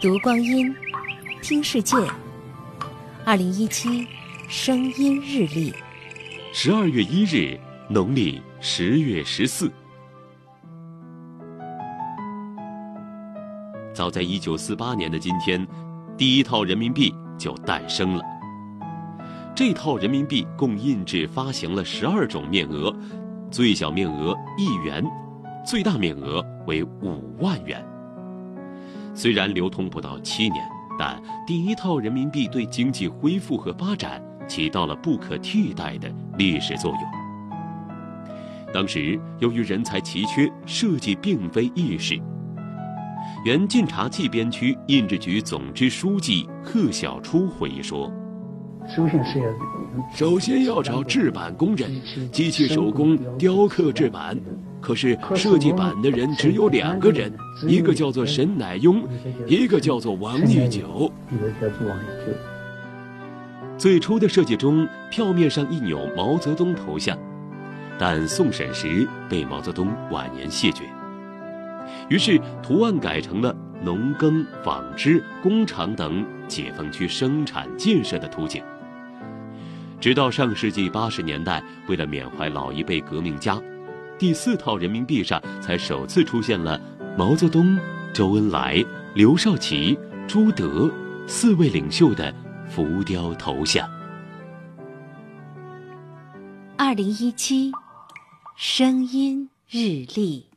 读光阴，听世界。二零一七声音日历，十二月一日，农历十月十四。早在一九四八年的今天，第一套人民币就诞生了。这套人民币共印制发行了十二种面额，最小面额一元，最大面额为五万元。虽然流通不到七年，但第一套人民币对经济恢复和发展起到了不可替代的历史作用。当时由于人才奇缺，设计并非易事。原晋察冀边区印制局总支书记贺小初回忆说。首先要，首先要找制版工人，机器手工雕刻制版。可是设计版的人只有两个人，一个叫做沈乃雍，一个叫做王玉九。一个叫做王玉九。最初的设计中，票面上印有毛泽东头像，但送审时被毛泽东婉言谢绝，于是图案改成了农耕、纺织、工厂等解放区生产建设的图景。直到上世纪八十年代，为了缅怀老一辈革命家，第四套人民币上才首次出现了毛泽东、周恩来、刘少奇、朱德四位领袖的浮雕头像。二零一七声音日历。